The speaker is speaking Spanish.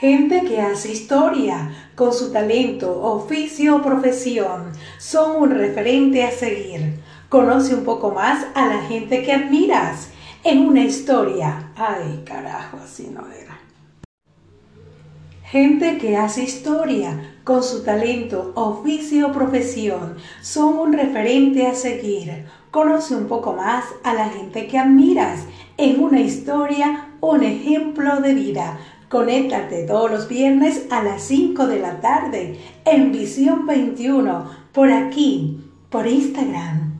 Gente que hace historia con su talento, oficio o profesión son un referente a seguir. Conoce un poco más a la gente que admiras en una historia. Ay, carajo, así no era. Gente que hace historia con su talento, oficio o profesión son un referente a seguir. Conoce un poco más a la gente que admiras en una historia, un ejemplo de vida. Conéctate todos los viernes a las 5 de la tarde en Visión 21, por aquí, por Instagram